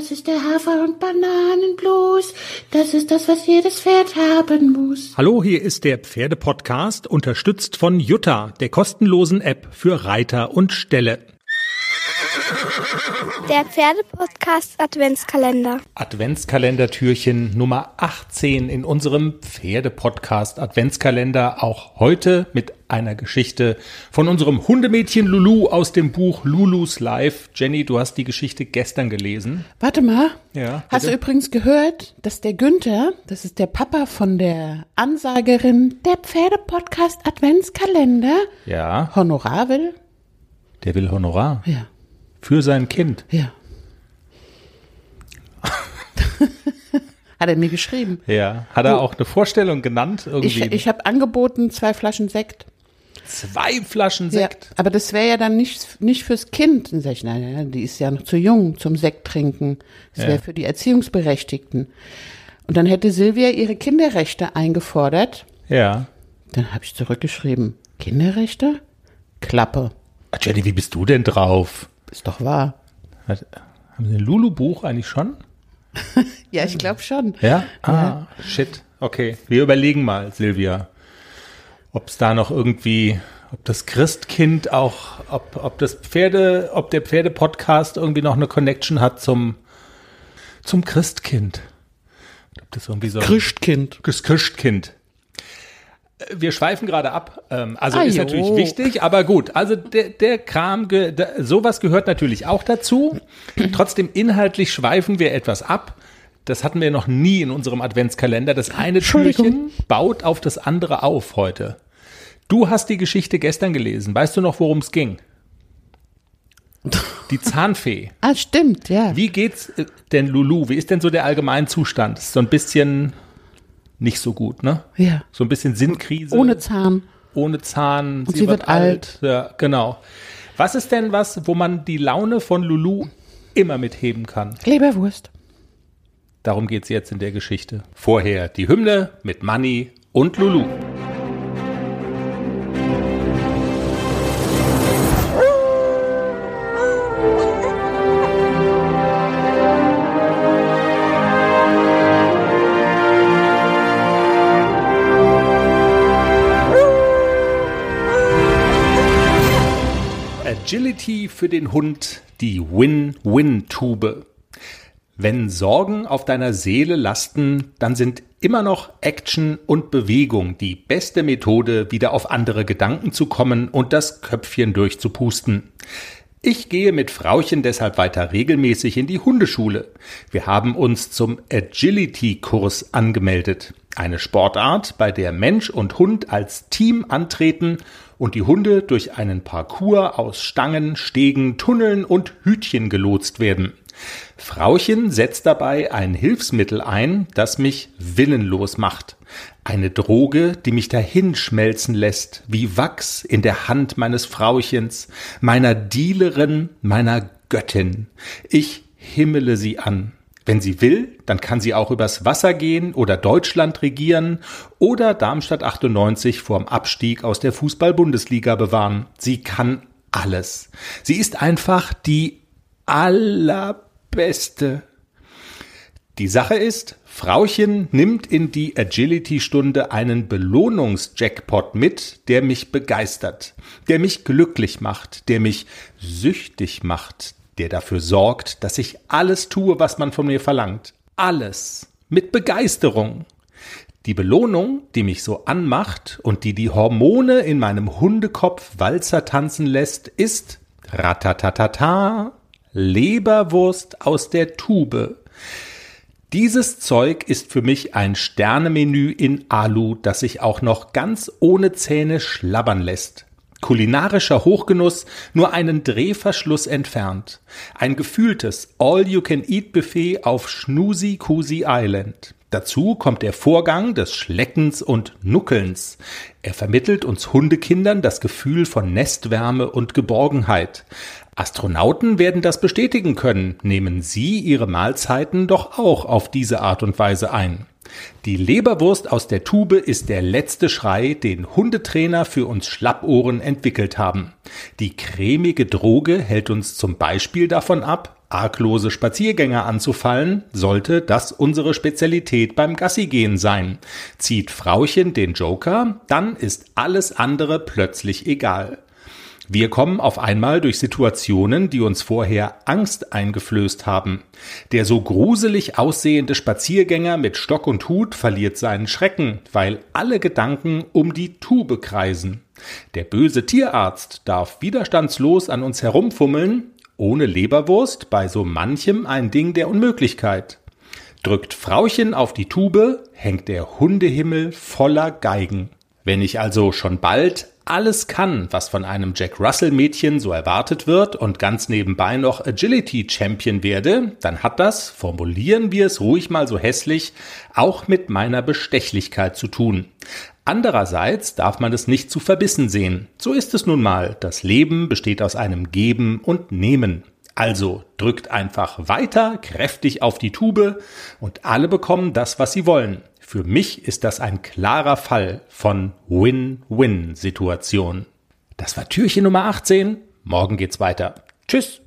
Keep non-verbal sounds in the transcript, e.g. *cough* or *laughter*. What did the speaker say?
Das ist der Hafer- und Bananenblues. Das ist das, was jedes Pferd haben muss. Hallo, hier ist der Pferdepodcast, unterstützt von Jutta, der kostenlosen App für Reiter und Ställe. Der Pferdepodcast Adventskalender. Adventskalendertürchen Nummer 18 in unserem Pferdepodcast Adventskalender. Auch heute mit einer Geschichte von unserem Hundemädchen Lulu aus dem Buch Lulus Life. Jenny, du hast die Geschichte gestern gelesen. Warte mal. Ja, Hast du bitte? übrigens gehört, dass der Günther, das ist der Papa von der Ansagerin der Pferdepodcast Adventskalender, Ja, Honorar will? der will Honorar Ja, für sein Kind. ja. *laughs* Hat er mir geschrieben. Ja, hat er auch eine Vorstellung genannt Ich, irgendwie? ich habe angeboten zwei Flaschen Sekt. Zwei Flaschen Ja, Sekt. aber das wäre ja dann nicht, nicht fürs Kind. Dann sag ich, nein, nein, die ist ja noch zu jung zum Sekt trinken. Das wäre Ja. für die Erziehungsberechtigten. Und dann hätte Silvia ihre Kinderrechte eingefordert. Ja. Dann habe ich zurückgeschrieben, Kinderrechte? Klappe. Ah, Jenny, wie bist du denn drauf? Ist doch wahr. Hat, haben Sie ein Lulu-Buch eigentlich schon? *laughs* Ja, ich glaube schon. Ja? Ah, shit. Okay, wir überlegen mal, Silvia, ob es da noch irgendwie, ob das Christkind auch, ob, ob das Pferde, ob der Pferde-Podcast irgendwie noch eine Connection hat zum, zum Christkind. Ob das irgendwie so Christkind. das Christkind. Wir schweifen gerade ab. Ähm, also Ah, ist jo. natürlich wichtig, aber gut. Also der, der Kram, sowas gehört natürlich auch dazu. Trotzdem inhaltlich schweifen wir etwas ab. Das hatten wir noch nie in unserem Adventskalender. Das eine. Türchen baut auf das andere auf heute. Du hast die Geschichte gestern gelesen. Weißt du noch, worum es ging? Die *laughs* Zahnfee. Ah, stimmt, ja. Wie geht's äh, denn Lulu? Wie ist denn so der allgemeine Zustand? Ist so ein bisschen nicht so gut, ne? Ja. So ein bisschen Sinnkrise. Ohne Zahn. ohne Zahn. sie wird Ja, genau. Was ist denn was, wo man die Laune von Lulu immer mitheben kann? Leberwurst. Darum geht's jetzt in der Geschichte. Vorher die Hymne mit Manny und Lulu. Agility für den Hund, die Win-Win-Tube. Wenn Sorgen auf deiner Seele lasten, dann sind immer noch Action und Bewegung die beste Methode, wieder auf andere Gedanken zu kommen und das Köpfchen durchzupusten. Ich gehe mit Frauchen deshalb weiter regelmäßig in die Hundeschule. Wir haben uns zum Agility-Kurs angemeldet. Eine Sportart, bei der Mensch und Hund als Team antreten und die Hunde durch einen Parcours aus Stangen, Stegen, Tunneln und Hütchen gelotst werden. Frauchen setzt dabei ein Hilfsmittel ein, das mich willenlos macht. Eine Droge, die mich dahin schmelzen lässt, wie Wachs in der Hand meines Frauchens, meiner Dealerin, meiner Göttin. Ich himmele sie an. Wenn sie will, dann kann sie auch übers Wasser gehen oder Deutschland regieren oder Darmstadt 98 vorm Abstieg aus der Fußball-Bundesliga bewahren. Sie kann alles. Sie ist einfach die allerbeste. Die Sache ist, Frauchen nimmt in die Agility-Stunde einen Belohnungsjackpot mit, der mich begeistert, der mich glücklich macht, der mich süchtig macht, der dafür sorgt, dass ich alles tue, was man von mir verlangt. Alles. Mit Begeisterung. Die Belohnung, die mich so anmacht und die die Hormone in meinem Hundekopf Walzer tanzen lässt, ist ratatatata Leberwurst aus der Tube. Dieses Zeug ist für mich ein Sternemenü in Alu, das sich auch noch ganz ohne Zähne schlabbern lässt. Kulinarischer Hochgenuss nur einen Drehverschluss entfernt. Ein gefühltes All-You-Can-Eat-Buffet auf Schnusi-Kusi Island. Dazu kommt der Vorgang des Schleckens und Nuckelns. Er vermittelt uns Hundekindern das Gefühl von Nestwärme und Geborgenheit. Astronauten werden das bestätigen können. Nehmen Sie Ihre Mahlzeiten doch auch auf diese Art und Weise ein. Die Leberwurst aus der Tube ist der letzte Schrei, den Hundetrainer für uns Schlappohren entwickelt haben. Die cremige Droge hält uns zum Beispiel davon ab, arglose Spaziergänger anzufallen, sollte das unsere Spezialität beim Gassigehen sein. Zieht Frauchen den Joker, dann ist alles andere plötzlich egal. Wir kommen auf einmal durch Situationen, die uns vorher Angst eingeflößt haben. Der so gruselig aussehende Spaziergänger mit Stock und Hut verliert seinen Schrecken, weil alle Gedanken um die Tube kreisen. Der böse Tierarzt darf widerstandslos an uns herumfummeln, ohne Leberwurst bei so manchem ein Ding der Unmöglichkeit. Drückt Frauchen auf die Tube, hängt der Hundehimmel voller Geigen. Wenn ich also schon bald alles kann, was von einem Jack Russell Mädchen so erwartet wird und ganz nebenbei noch Agility Champion werde, dann hat das, formulieren wir es ruhig mal so hässlich, auch mit meiner Bestechlichkeit zu tun. Andererseits darf man es nicht zu verbissen sehen. So ist es nun mal. Das Leben besteht aus einem Geben und Nehmen. Also drückt einfach weiter kräftig auf die Tube und alle bekommen das, was sie wollen. Für mich ist das ein klarer Fall von Win-Win-Situation. Das war Türchen Nummer 18. Morgen geht's weiter. Tschüss.